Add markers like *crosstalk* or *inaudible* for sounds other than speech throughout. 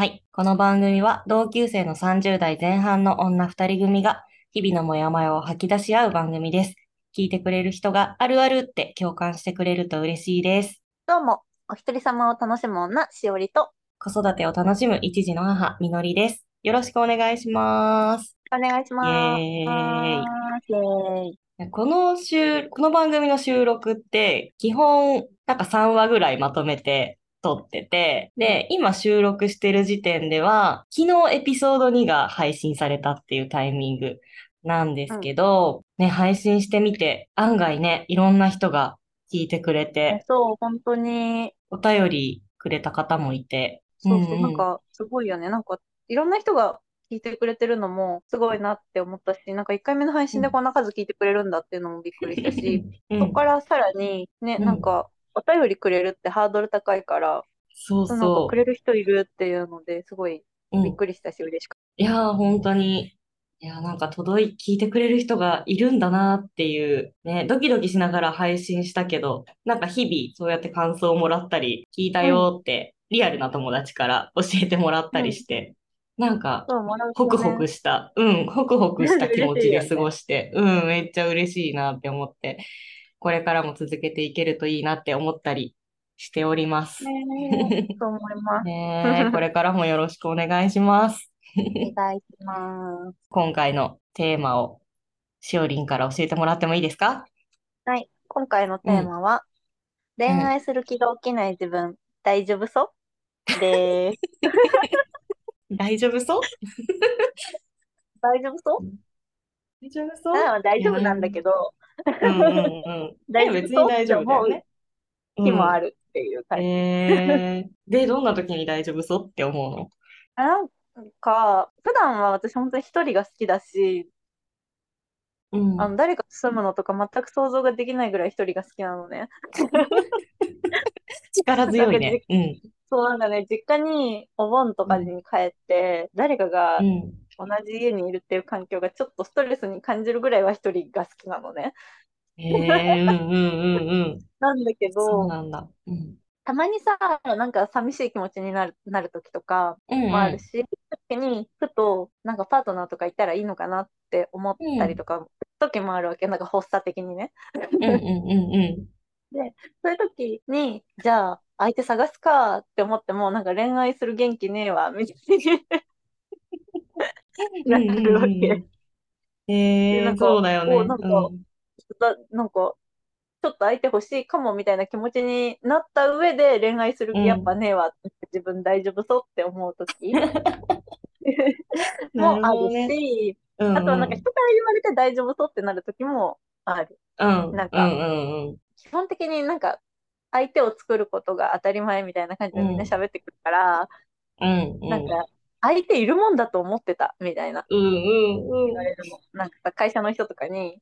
はい。この番組は同級生の30代前半の女2人組が日々のモヤモヤを吐き出し合う番組です。聞いてくれる人があるあるって共感してくれると嬉しいです。どうも、お一人様を楽しむ女、しおりと、子育てを楽しむ一児の母、みのりです。よろしくお願いします。お願いします。イエーイ。この週、この番組の収録って、基本、なんか3話ぐらいまとめて撮ってて、で、今収録してる時点では、昨日エピソード2が配信されたっていうタイミングなんですけど、ね、配信してみて、案外ね、いろんな人が聞いてくれて、そう、本当に、お便りくれた方もいて、そうそう、うんうん。なんか、すごいよね。なんか、いろんな人が聞いてくれてるのも、すごいなって思ったし、なんか1回目の配信でこんな数聞いてくれるんだっていうのもびっくりしたし、うんそこからさらに、ね、うん。なんか、お便りくれるってハードル高いから、そうなんかそくれる人いるっていうので、すごいうんびっくりしたし、嬉しかっいやー、本当に。いやー、なんか届い、聞いてくれる人がいるんだなっていう、ね、ドキドキしながら配信したけど、なんか日々そうやって感想をもらったり、聞いたよって、リアルな友達から教えてもらったりして、なんかた。、そう、もらうとホクホねクした、うん、ホクホクした気持ちで過ごして、*laughs* うん、めっちゃ嬉しいなって思って、これからも続けていけるといいなって思ったりしております。ねえ、そう思います。*laughs* これからもよろしくお願いします。お願いします。今回のテーマをしおりんから教えてもらってもいいですか？はい。今回のテーマは、恋愛する気が起きない自分、大丈夫そう？でーす。*laughs* *laughs* 大丈夫そう？大丈夫そう？大丈夫そう？大丈夫なんだけど、うんうんうん。*laughs* 大丈夫別に大丈夫だよね。日もある。るっていう感じ。えー、で、どんな時に大丈夫そうって思うの？なんか、普段は私本当に一人が好きだし、うんあの誰かと住むのとか全く想像ができないぐらい一人が好きなのね。力強いね。うん。そうなんかね、実家にお盆とかに帰って、誰かがうん。同じ家にいるっていう環境がちょっとストレスに感じるぐらいは一人が好きなのね。えー、うんうんうんうん。なんだけそうど、なんだ。うん。たまにさ、なんか寂しい気持ちになる、なる時とかうんうんもあるし、時にふとなんかパートナーとかいたらいいのかなって思ったりとか、時もあるわけ。なんか発作的にね。うんうんうんうん。*laughs* そういう時に、じゃあ相手探すかって思っても、なんか恋愛する元気ねえわ、みたいに *laughs* なるわけ。えー、なんかそうだよね。おなんかだなんか、ちょっと相手欲しいかもみたいな気持ちになった上で恋愛する気やっぱねえわ自分大丈夫そうって思う時 *laughs* もあるし、うん、あとはなんか人から言われて大丈夫そうってなる時もある。うん、なんかうんうんうん。基本的になんか相手を作ることが当たり前みたいな感じでみんな喋ってくるから、うんうん。なんか相手いるもんだと思ってたみたいな。うんうんうん。言われるの。なんかさ会社の人とかに、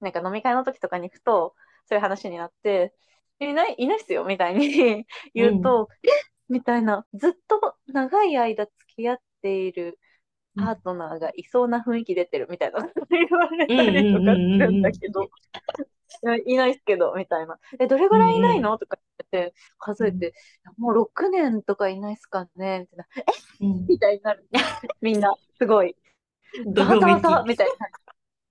なんか飲み会の時とかに行くと、そういう話になって、いない、いないっすよみたいに言うと、え？みたいな、ずっと長い間付き合っているパートナーがいそうな雰囲気出てるみたいな言われたりとかするんだけど、いないっすけど、みたいな。え、どれぐらいいないの？とか言って、数えて、もう6年とかいないっすかね？みたいな。え？うん。みたいになる。*laughs* みんな、すごい。どよめきざわざわざわみたいな。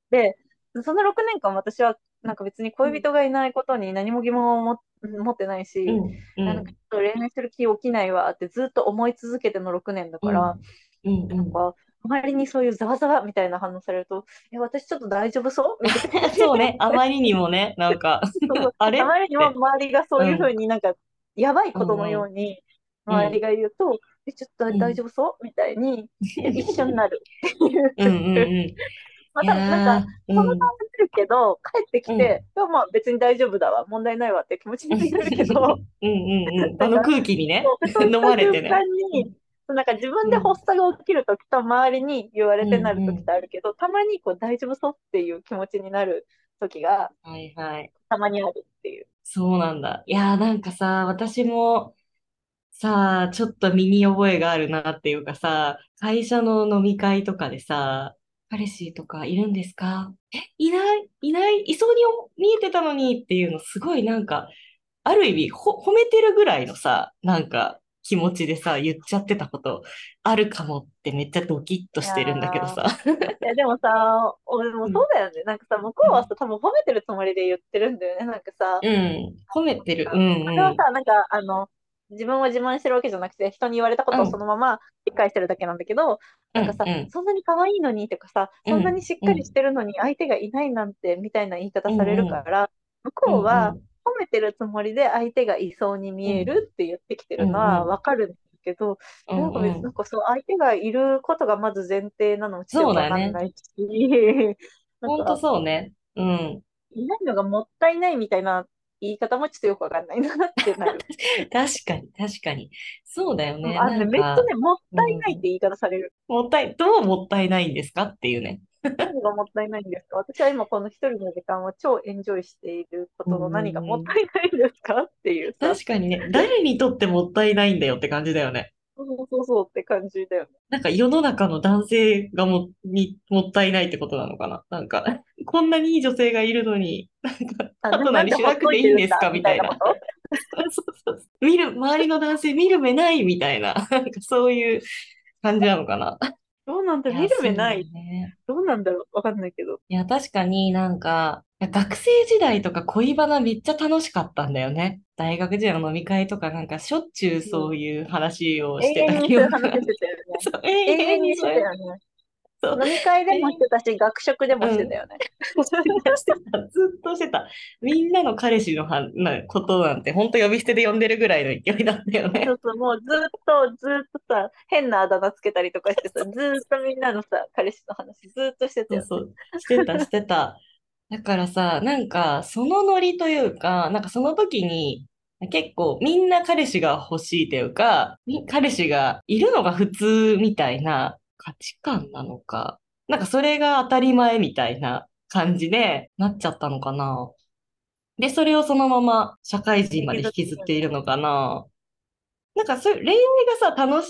で、その6年間私はなんか別に恋人がいないことに何も疑問をも持ってないし、うんうんなんか恋愛する気起きないわってずっと思い続けての6年だから、うんなんか周りにそういうざわざわみたいな反応されると、え、私ちょっと大丈夫そう？みたいな。*laughs* そうね、あまりにもね、なんか、*laughs* あれ？あまりにも周りがそういうふうになんか、やばいことのように、うん周りが言うと、え、ちょっと大丈夫そう？みたいに、一緒になる。うんうんうん。*laughs* また、なんか、その顔するけど、帰ってきて、うん。まあ別に大丈夫だわ、問題ないわって気持ちになるけど、うんうんうん。あの空気にね、飲まれてねなんか自分で発作が起きるときと周りに言われてなるときってあるけど、たまにこう大丈夫そうっていう気持ちになるときがはいはい。たまにあるっていう。そうなんだ。いやーなんかさ、私もさ、ちょっと身に覚えがあるなっていうかさ、会社の飲み会とかでさ、彼氏とかいるんですか？え、いない？いない？いそうに見えてたのにっていうのすごいなんか、ある意味ほ褒めてるぐらいのさ、なんか気持ちでさ、言っちゃってたことあるかもってめっちゃドキッとしてるんだけどさ。いや、でもさ、俺もそうだよね。なんかさ、向こうはさ、多分褒めてるつもりで言ってるんだよね。なんかさ、うん、褒めてる。うんうん。それはさ、なんか、あの、自分を自慢してるわけじゃなくて、人に言われたことをそのまま理解してるだけなんだけど、なんかさ、うんうんそんなに可愛いのにとかさ、そんなにしっかりしてるのに相手がいないなんて、みたいな言い方されるから、向こうは褒めてるつもりで相手がいそうに見えるって言ってきてるのはわかるんだけど、うんうん、なんか別になんかそう、相手がいることがまず前提なのもちょっとわかんないし、*laughs* なんかほんとそうね。うん。いないのがもったいないみたいな言い方もちょっとよくわかんないなってなる。*laughs* 確かに、確かに。そうだよね。あのね、なんかめっちゃね、もったいないって言い方される。もったい、どうもったいないんですかっていうね。何がもったいないんですか？私は今この一人の時間を超エンジョイしていることの何がもったいないんですか？っていうさ、確かにね、誰にとってもったいないんだよって感じだよね。そうそうそうって感じだよね。なんか世の中の男性がも、に、もったいないってことなのかな？なんか、こんなにいい女性がいるのに、なんか、あパートナーにしなくていいんですか？みたいな。そうそう。見る、周りの男性見る目ないみたいな、なんかそういう感じなのかな？どうなんだ見る目ない。ねどうなんだろうわかんないけど。いや、確かになんか、学生時代とか恋バナめっちゃ楽しかったんだよね。大学時代の飲み会とかなんかしょっちゅうそういう話をしてた記憶が話してたよね。*laughs* そう永永遠遠にしてたよね。そう飲み会でもしてたし、学食でもしてたよね。してた、ずっとしてた。みんなの彼氏のはなことなんて、本当呼び捨てで呼んでるぐらいの勢いだったよねそ。うそう、もうずっと、ずっとさ、変なあだ名つけたりとかしてさ、ずっとみんなのさ、彼氏の話ずっとしてたよね。そうそう。してた、してた。だからさ、なんか、そのノリというか、なんかその時に、結構みんな彼氏が欲しいというか、み彼氏がいるのが普通みたいな価値観なのか、なんかそれが当たり前みたいな感じでなっちゃったのかな。で、それをそのまま社会人まで引きずっているのかな。なんかそういう恋愛がさ、楽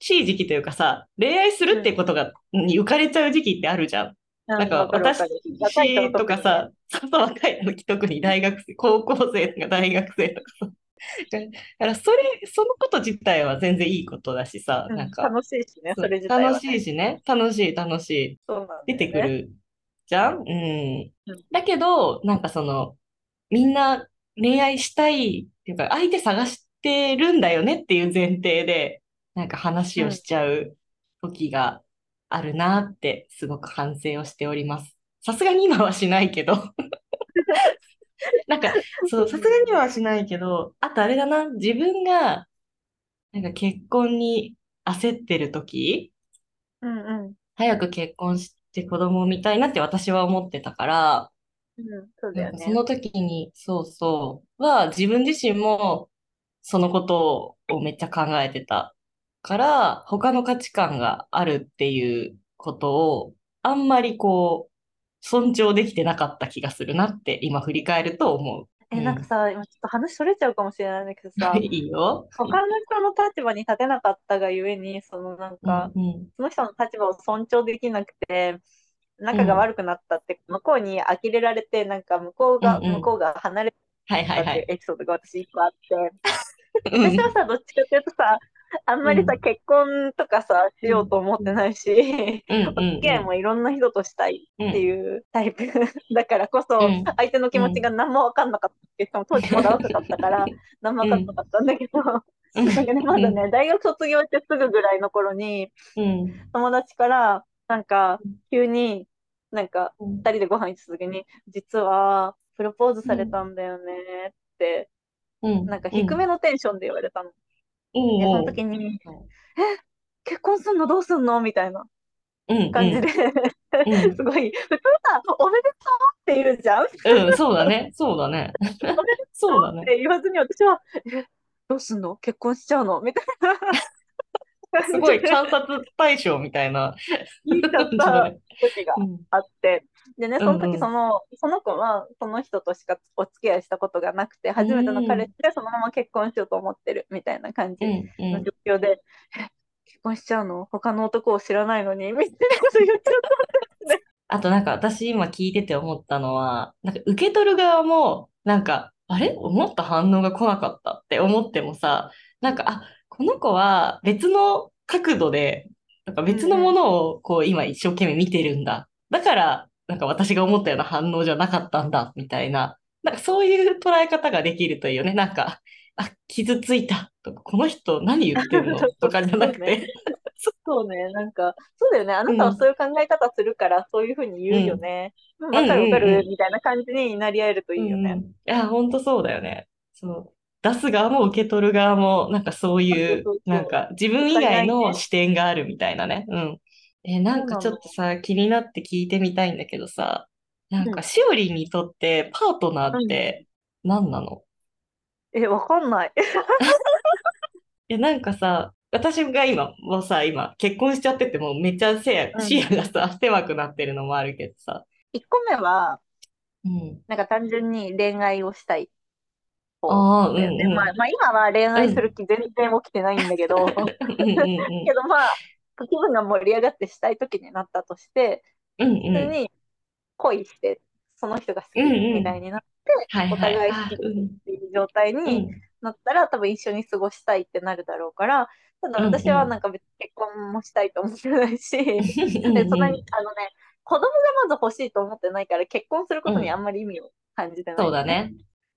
しい時期というかさ、恋愛するってことが、に浮かれちゃう時期ってあるじゃん。なんか私とかさ、若い時特に大学生、高校生とか大学生とかさ。だからそれ、そのこと自体は全然いいことだしさ、うんなんか、楽しいしね、それ自体はね。楽しいしね、楽しい楽しい。そうなんね出てく。るじゃん？うんうん。だけど、なんかその、みんな恋愛したいっていうか、相手探してるんだよねっていう前提で、なんか話をしちゃう時があるなって、すごく反省をしております。さすがに今はしないけど。*laughs* *laughs* なんか、そう、さすがにはしないけど、あとあれだな、自分が、なんか結婚に焦ってる時、うんうん。早く結婚して子供を産みたいなって私は思ってたから、うん、そうだよね。その時に、そうそう、は自分自身もそのことをめっちゃ考えてたから、他の価値観があるっていうことをあんまりこう、尊重できてなかった気がするなって今振り返ると思う。え、なんかさ、今ちょっと話それちゃうかもしれないんだけどさ *laughs* い、いよ。他の人の立場に立てなかったがゆえに、そのなんか、うんうんその人の立場を尊重できなくて、仲が悪くなったって、向こうに呆れられて、なんか向こうが、うんうん向こうが離れはいたっていう。エピソードが私一個あって、うん私はさ、どっちかっていうとさ、あんまりさ、うん。結婚とかさ、しようと思ってないし、うん。うん。お *laughs* 付き合いもいろんな人としたいっていうタイプ *laughs* だからこそうん、相手の気持ちが何も分かんなかったっていう人も当時まだ若かったから、*laughs* 何も分かんなかったんだけど、うん。なんかね、まだね、大学卒業してすぐぐらいの頃に、うん。友達から、なんか、急に、なんか、うん。二人でご飯行った時に、実は、プロポーズされたんだよねって、うん。なんか低めのテンションで言われたの。うんで、その時に、え、結婚すんの？どうすんの？みたいなうん感じで、うん。すごい、普通さ、おめでとうって言うじゃん。っうん、そうだね。そうだね。*laughs* そうだね。て言わずに私は、え、どうすんの？結婚しちゃうの？みたいな。すごい観察対象みたいな。言っちゃったね。時がうんあって、でね、そのうん。うん時その、その子はその人としかお付き合いしたことがなくて、初めての彼氏でそのまま結婚しようと思ってるみたいな感じうんうのん状況で、え結婚しちゃうの？他の男を知らないのに？みたいなこと言っちゃっあとなんか私今聞いてて思ったのは、なんか受け取る側も、なんか、あれ？思った反応が来なかったって思ってもさ、なんか、あ、この子は別の角度で、なんか別のものをこう今一生懸命見てるんだ。だから、なんか私が思ったような反応じゃなかったんだ、みたいな。なんかそういう捉え方ができるといいよね。なんか、あ、傷ついたとか、この人何言ってんの？*laughs* とかじゃなくて。そうね、なんか、そうだよね。あなたはそういう考え方するから、そういうふうに言うよね。うんわかるわかうんうんうる、みたいな感じになり合えるといいよね。うんうんいや、本当そうだよね。そう。出す側も受け取る側も、なんかそういうなんか自分以外の視点があるみたいなね。うん。え、なんかちょっとさ、気になって聞いてみたいんだけどさ、なんかしおりんにとってパートナーって何なの？え、わかんない。*laughs* いや、なんかさ、私が今、もうさ、今、結婚しちゃってて、もうめっちゃ視野がさ、狭くなってるのもあるけどさ。1個目は、うん。なんか単純に恋愛をしたい方ああ、うんだよね。うん。まあ、まあ今は恋愛する気全然起きてないんだけど。*laughs* けどまあ、気分が盛り上がってしたい時になったとして、うん普通うん。に恋して、その人が好きみたいになって、お。互い好きっていう状態うにん。なったら、多分一緒に過ごしたいってなるだろうから、ただ私はなんか別に結婚もしたいと思ってないし、うん *laughs* で、そんなに、あのね、子供がまず欲しいと思ってないから、結婚することにあんまり意味を感じてない、そうだ。ね。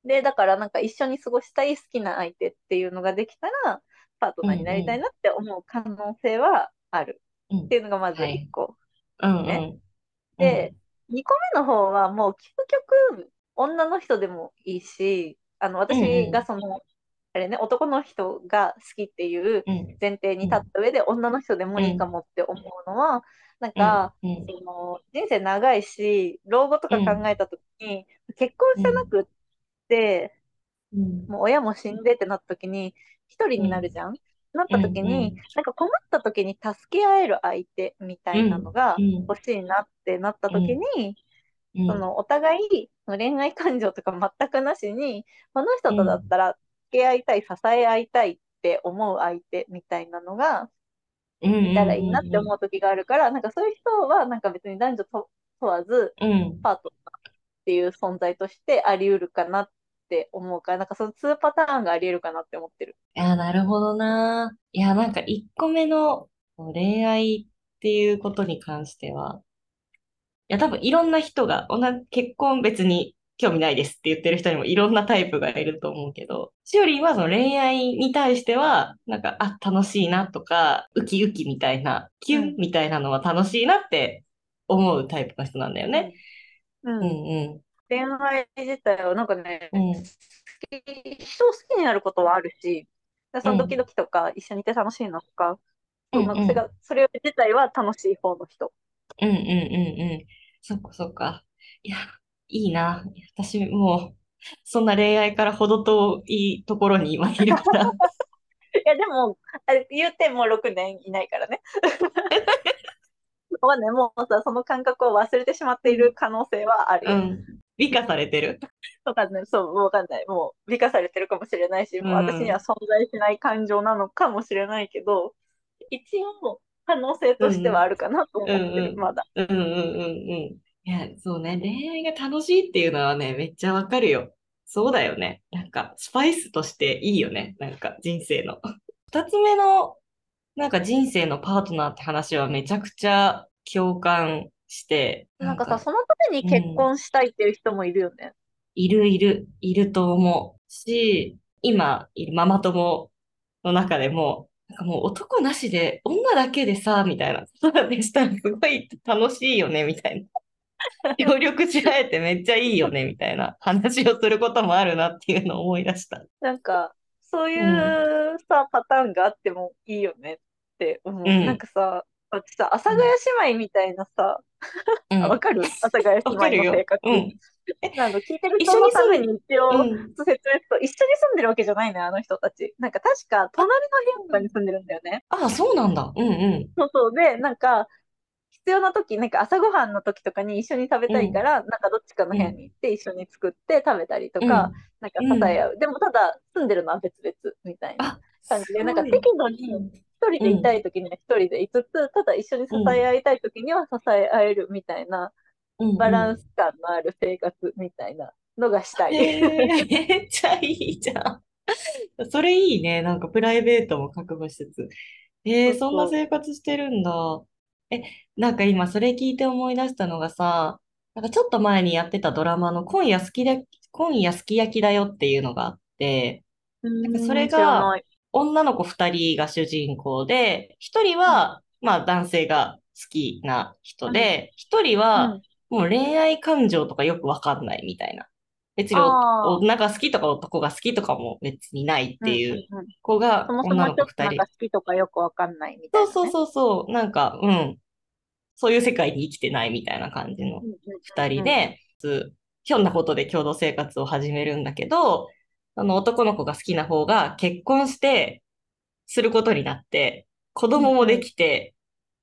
で、だからなんか一緒に過ごしたい好きな相手っていうのができたら、パートナーになりたいなって思う可能性はある。うん。っていうのがまず1個。うんうん。ね。で、2個目の方はもう究極女の人でもいいし、あの私がその、あれね、男の人が好きっていううん、うん。前提に立った上で女の人でもいいかもって思うのは、なんか、うんその人生長いし、老後とか考えたときに、結婚してなくって、うん。もう親も死んでってなったときに、一人になるじゃん、なったときに、うんうん。なんか困ったときに助け合える相手みたいなのがうん。欲しいなってなったときに、うん。そのお互い恋愛感情とか全くなしに、この人とだったら付き合いたい、支え合いたいって思う相手みたいなのがいたらいいなって思う時があるから、なんかそういう人はなんか別に男女と問わずうん。うん。パートナーっていう存在としてあり得るかなって思うから、なんかその2パターンがあり得るかなって思ってる。いや、なるほどな。いや、なんか1個目の恋愛っていうことに関しては、いや、多分いろんな人が、同じ結婚別に興味ないですって言ってる人にもいろんなタイプがいると思うけど、しおりんはその恋愛に対しては、なんか、あ、楽しいなとか、ウキウキみたいな、キュンみたいなのは楽しいなって思うタイプの人なんだよね。うん。うんうん。恋愛自体はなんかね、うん。好き人を好きになることはあるし、そのドキドキとか一緒にいて楽しいなとか、うんそれがそれ自体は楽しい方の人。うんうんうんうん。そっかそっか。いや、いいな。私もう、そんな恋愛から程遠いところに今いるから。*laughs* いや、でも、あれ言うてもう6年いないからね。*laughs* まあね、もうさ、その感覚を忘れてしまっている可能性はあるよ。うん。美化されてる？*laughs* わかんない。そう、わかんない。もう美化されてるかもしれないし、もううん私には存在しない感情なのかもしれないけど、一応可能性としてはあるかなと思ってる、うんうんまだ。うんうんうんうん。いや、そうね。恋愛が楽しいっていうのはね、めっちゃわかるよ。そうだよね。なんか、スパイスとしていいよね。なんか、人生の。二つ目の、なんか人生のパートナーって話はめちゃくちゃ共感して、なんかさ、そのために結婚したいっていう人もいるよね。いるいる、いると思うし、今いるママ友の中でも、なんかもう男なしで女だけでさ、みたいな、子育てしたらすごい楽しいよね、みたいな。*laughs* 協力し合えてめっちゃいいよね、みたいな話をすることもあるなっていうのを思い出した。なんか、そういうさ、パターンがあってもいいよねって思う。うんなんかさ、私さ、阿佐ヶ谷姉妹みたいなさ、うん。あわかる *laughs* 阿佐ヶ谷姉妹の性格。うんなんか聞いてる人のために一応、うん。説明すると、一緒に住んでるわけじゃないのよ、あの人たち。なんか確か、隣の部屋とかに住んでるんだよね。ああ、そうなんだ。うんうん。そうそう。で、なんか、必要な時、なんか朝ごはんの時とかに一緒に食べたいから、なんかどっちかの部屋に行って一緒に作って食べたりとか、なんか支え合う。でもただ、住んでるのは別々みたいなあ、感じで、なんか適度に一人でいたい時には一人でいつつ、ただ一緒に支え合いたい時には支え合えるみたいな、バランス。ス感のある生活みたいなのがしたい。*laughs* めっちゃいいじゃん。それいいね。なんかプライベートも確保しつつ。えー、そんな生活してるんだ。え、なんか今それ聞いて思い出したのがさ、なんかちょっと前にやってたドラマの今夜好きだ、今夜すき焼きだよっていうのがあって、う。なんかそれが。女の子二人が主人公で、一人うん、はまあ男性が好きな人うん、で、一人はうん。もう恋愛感情とかよくわかんないみたいな。別に女が好きとか男が好きとかも別にないっていううん。子が女の子二人。なんか好きとかよくわかんないみたいなね。そうそうそうそう、なんか、うん、そういう世界に生きてないみたいな感じのうん、二うん、うん、人で、つひょんなことで共同生活を始めるんだけど、あの男の子が好きな方が結婚してすることになって、子うん、供もでうん、きて、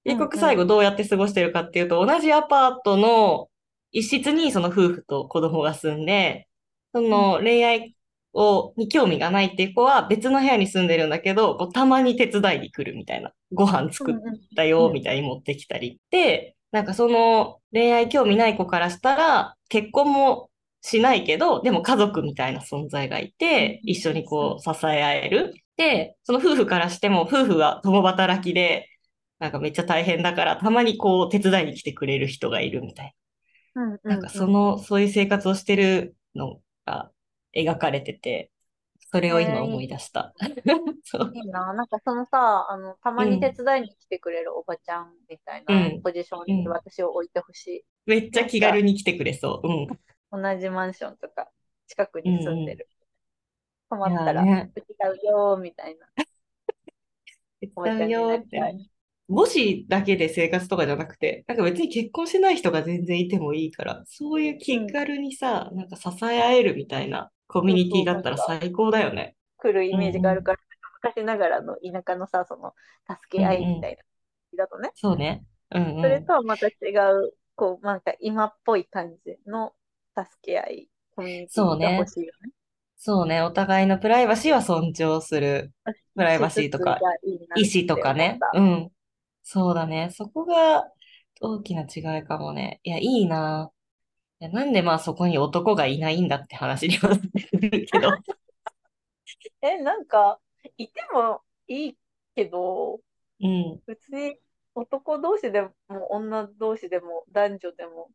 うん、結局うん、最後どうやって過ごしてるかっていうと、同じアパートの一室にその夫婦と子供が住んで、そうん、の恋愛を、に興味がないっていう子は別の部屋に住んでるんだけど、こうたまに手伝いに来るみたいな。ご飯うん、作っうん、たよ、うん、みたいに持ってきたり。で、なんかその恋愛興味ない子からしたら、結婚もしないけど、でも家族みたいな存在がいうん、て、一緒にうん、こう支え合える。で、その夫婦からしても、夫婦は共働きで、なんかめっちゃ大変だから、たまにこう手伝いに来てくれる人がいるみたいうん、うな。なんかん、うん。その、そういう生活をしてるのが描かれてて、それえを今思い出した。そう。いいな。なんかそのさ、あの、たまに手うん、伝いに来てくれるおばちゃんみたいなうん、ポジションにうん。私を置いてほしい。めっちゃ気軽に来てくれそう。うん、同じマンションとか近くうん、に住んうん。でる。困いったら、やーね、うち買うよーみたいな *laughs* おばちゃんになりたい。よーってね。母子だけで生活とかじゃなくて、なんか別に結婚しない人が全然いてもいいから、そういううん。気軽にさ、なんか支え合えるみたいなコミュニティそうそう、があったら最高だよね。来るイうんメージがあるうん。から、昔ながらの田舎のさ、その、助うんけ合いみうん。たいな、だとね。そうね。うんそれうん。とはまた違う、こう、なんか今っぽい感じの助け合い、コミュニティが欲そうね。しいよね。そうね。お互いのプライバシーは尊重する。プライバシーとか、意思とてかね。うん。そうだね。そこが大きな違いかもね。いや、いいな。いや、なんでまあそこに男がいないんだって話にはなってくるけど。*laughs* え、なんか、いてもいいけど、うん。別に男同士でも女同士でも男女でも、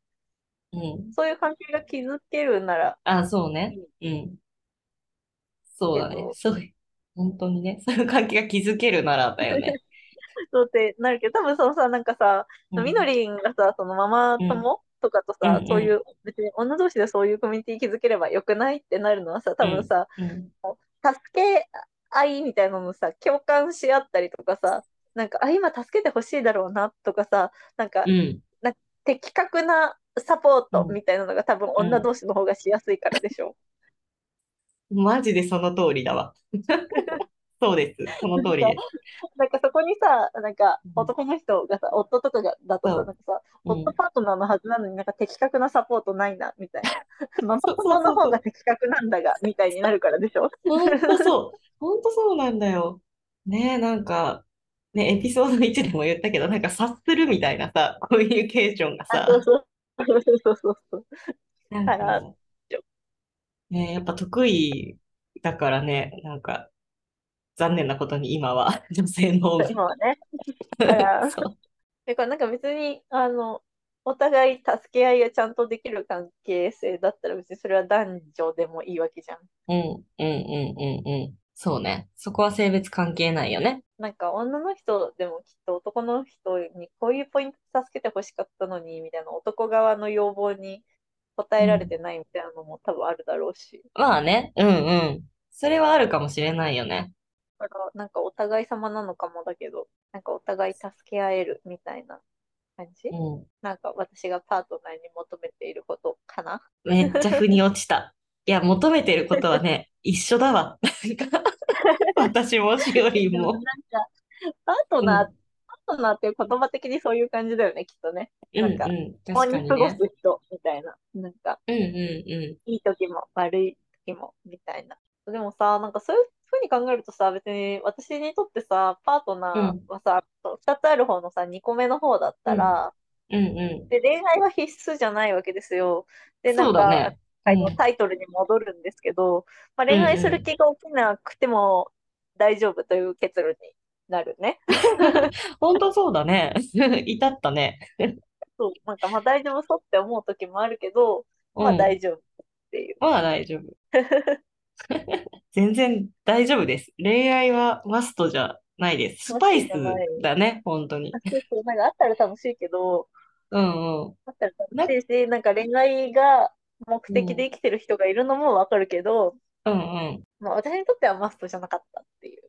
うん。そういう関係が築けるならあ、そうね。うん。そうだね。そう。本当にね。*laughs* そういう関係が築けるならだよね。*laughs* そうってなるけど、多分そのさ、なんかさ、みのうん。りんがさ、そのママうん。友とかとうん。さ、そういう、うん。別に女同士でそういうコミュニティ築ければよくないってなるのはさ、うん。多分さ、うん。助け合いみたいなのさ、共感し合ったりとかさ、なんか、あ、今助けてほしいだろうなとかさ、なんか、うん。な的確なサポーうん。トみたいなのが多分女うん同士の方がしやすいからでしょ。マジでその通りだわ。*laughs* そうです。その通りです。なんかそこにさ、なんかうん男の人がさ、夫とかがだとさ、そなんかさ、う。う夫ん。パートナーのはずなのになんか的確なサポートないな、みたいな。ママ友の。方が的確なんだが、みたいになるからでしょ。ほんとそう。ほんとそうなんだよ。ねえ、なんか、ね、エピソード1でも言ったけど、なんか察するみたいなさ、コミュニケーションがさ、そう。そうそうそうそう。なんかね、やっぱ得意だからね、なんか、残念なことに今は *laughs* 女性の方が今はね。だから、そう。だからなんか別に、あの、お互い助け合いがちゃんとできる関係性だったら別にそれは男女でもいいわけじゃん。うん、うん、うん、うん、うん。そうね。そこは性別関係ないよね。なんか女の人でもきっと男の人にこういうポイント助けてほしかったのにみたいな男側の要望に応えられうん。てないみたいなのも多分あるだろうし。まあね、うん、うん。それはあるかもしれないよね。だからなんかお互い様なのかもだけど、なんかお互い助け合えるみたいな感じ？うん。なんか私がパートナーに求めていることかな？めっちゃ腑に落ちた。いや、求めてることはね、*laughs* 一緒だわ。なんか *laughs* 私もしおりでもなんも。か、パートナー、うん。パートナーっていう言葉的にそういう感じだよね、きっとね。うん、なんか、うん。確か共に過ごす。人みたいな。なんか、うん、うん、いい時も悪い時もみたいな。でもさ、なんかそういうふうに考えるとさ、別に私にとってさ、パートうん。うナん、ーはさ、2つある方のさ、2個目の方だっうん。たら、うん、うん。で、恋愛は必須じゃないわけですよ。で、なんか、ね。回のタイトルに戻るんですけど、まあ、恋愛する気が起きなくても大丈夫という結論になるね。*laughs* 本当そうだね。*laughs* 至ったね。そう、なんかまあ大丈夫そうって思う時もあるけど、まあ大丈夫っていう。まあ大丈夫。*laughs* 全然大丈夫です。恋愛はマストじゃないです。スパイスだね、本当に。そう、なんかあったら楽しいけど、うんうん。あったら楽しいし、なんか恋愛が目的で生きてる人がいるのもわかるけど、うんうん。まあ私にとってはマストじゃなかったっていう。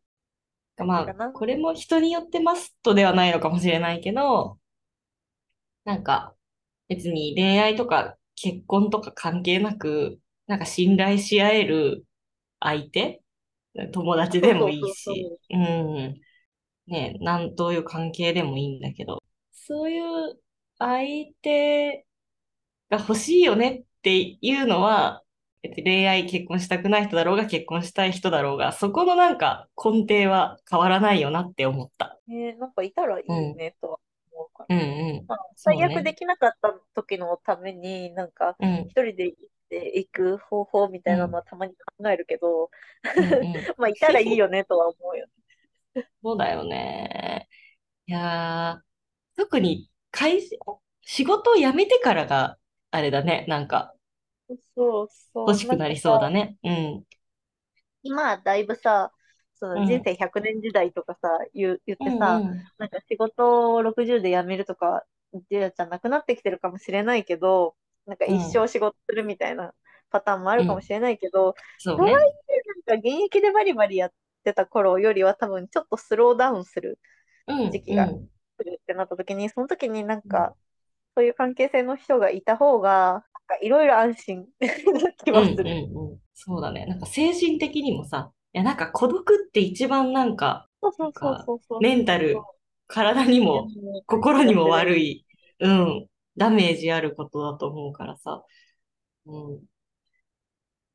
まあ、これも人によってマストではないのかもしれないけど、なんか別に恋愛とか結婚とか関係なく、なんか信頼し合える相手友達でもいいし、うん。ね、なんという関係でもいいんだけど、そういう相手が欲しいよねっていうのは、恋愛結婚したくない人だろうが結婚したい人だろうが、そこのなんか根底は変わらないよなって思った。えー、なんかいたらいいねとは思うから。うんうん。まあ、最悪できなかった時のために、なんか一人で生きていく方法みたいなのはたまに考えるけど、うんうん、*laughs* まあいたらいいよねとは思うよね。そうだよね。いやー、特に会社、仕事を辞めてからがあれだね、なんか。そうそう。欲しくなりそうだね。うん。今、だいぶさ、その人生100年時代とかさ、言言ってさ、うんうん、なんか仕事を60で辞めるとか、じゃなくなってきてるかもしれないけど、なんか一生仕事するみたいなパターンもあるかもしれないけど、うん、そうね。なんか現役でバリバリやってた頃よりは多分ちょっとスローダウンする時期が来るってなった時に、その時になんか、そういう関係性の人がいた方が、いろいろ安心な気はする、うんうんうん。そうだね。なんか精神的にもさ、いやなんか孤独って一番なんか、メンタル、体にも心にも悪い、うん、ダメージあることだと思うからさ。うん。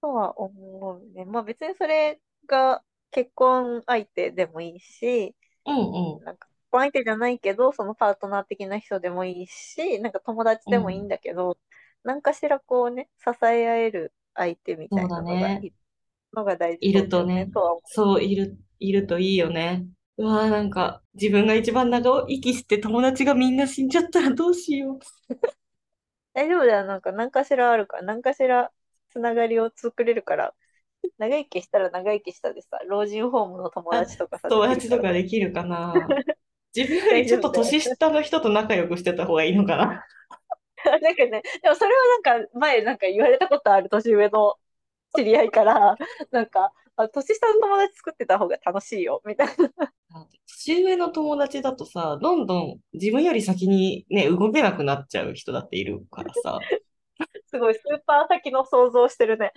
とは思うね。まあ別にそれが結婚相手でもいいし、うんうん。なんか相手じゃないけど、そのパートナー的な人でもいいし、なんか友達でもいいんだけど、うん、何かしらこうね、支え合える相手みたいなのがいるのが大事、ね、いるとね、そう、いる、いるといいよね。うわーなんか、自分が一番長生きして友達がみんな死んじゃったらどうしよう。*laughs* 大丈夫だよ。なんか何かしらあるから、何かしらつながりを作れるから、長生きしたら長生きしたでさ、老人ホームの友達とかさ。友達とかできるかな自分よりちょっと年下の人と仲良くしてた方がいいのかな？*laughs* なんかね、でもそれはなんか前なんか言われたことある年上の知り合いから、なんか、あ年下の友達作ってた方が楽しいよ、みたいな。年上の友達だとさ、どんどん自分より先にね、動けなくなっちゃう人だっているからさ。すごい、スーパー先の想像してるね。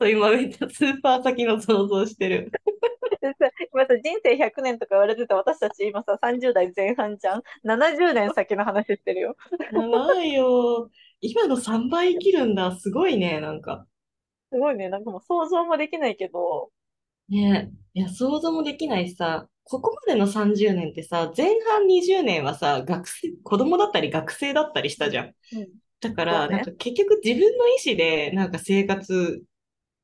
今めっちゃスーパー先の想像してる。今さ、人生100年とか言われてた私たち今さ、30代前半じゃん ?70 年先の話してるよ。長いよ。今の3倍生きるんだ。すごいね、なんか。すごいね。なんかもう想像もできないけど。ねいや、想像もできないしさ、ここまでの30年ってさ、前半20年はさ、学生、子供だったり学生だったりしたじゃん。うん、だから、ね、なんか結局自分の意思で、なんか生活、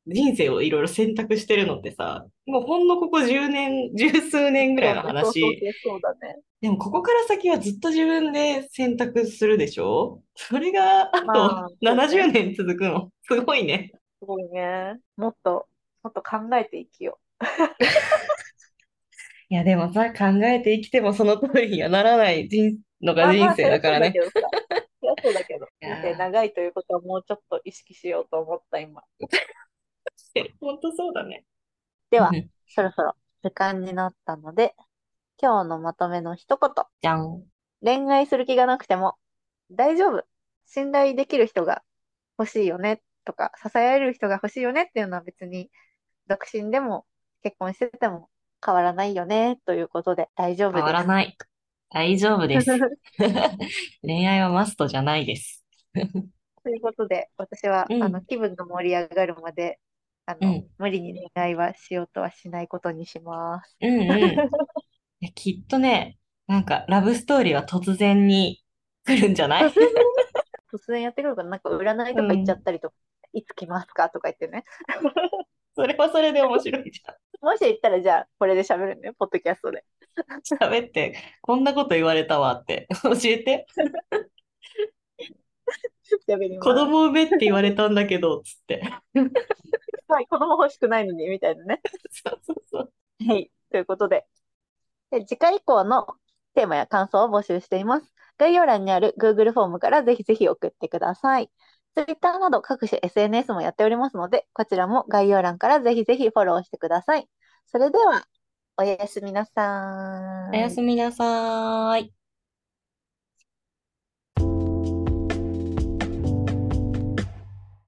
人生をいろいろ選択してるのってさ、もうほんのここ10年、十数年ぐらいの話。そうだね。でもここから先はずっと自分で選択するでしょ？それがあと70年続くの？すごいね。すごいね。もっと、もっと考えて生きよう。*laughs* いや、でもさ、考えて生きてもその通りにはならない人のが人生だからね。そうだけど、人生長いということはもうちょっと意識しようと思った今。*laughs* 本当そうだね。では、そろそろ時間になったので、今日のまとめの一言。じゃん。恋愛する気がなくても大丈夫。信頼できる人が欲しいよねとか、支えられる人が欲しいよねっていうのは別に独身でも結婚してても変わらないよねということで大丈夫です。変わらない。大丈夫です。*laughs* 恋愛はマストじゃないです。*laughs* ということで、私は、うんあの気分が盛り上がるまであの、うん無理に恋愛はしようとはしないことにします。うんうん。い *laughs* やきっとね、なんかラブストーリーは突然に来るんじゃない？突然突然やってくるから、なんか占いとか行っちゃったりとか、いつ来ますかとか言ってね。*laughs* それはそれで面白いじゃん。もし言ったら、じゃあ、これで喋るね、ポッドキャストで。喋って、こんなこと言われたわって教えて。子供産めって言われたんだけど、つって。はい、子供欲しくないのに、みたいなね。そうそうそう。はい。ということで。で次回以降のテーマや感想を募集しています。概要欄にある Google フォームからぜひぜひ送ってください。Twitter など各種 SNS もやっておりますので、こちらも概要欄からぜひぜひフォローしてください。それでは、おやすみなさーい。おやすみなさーい。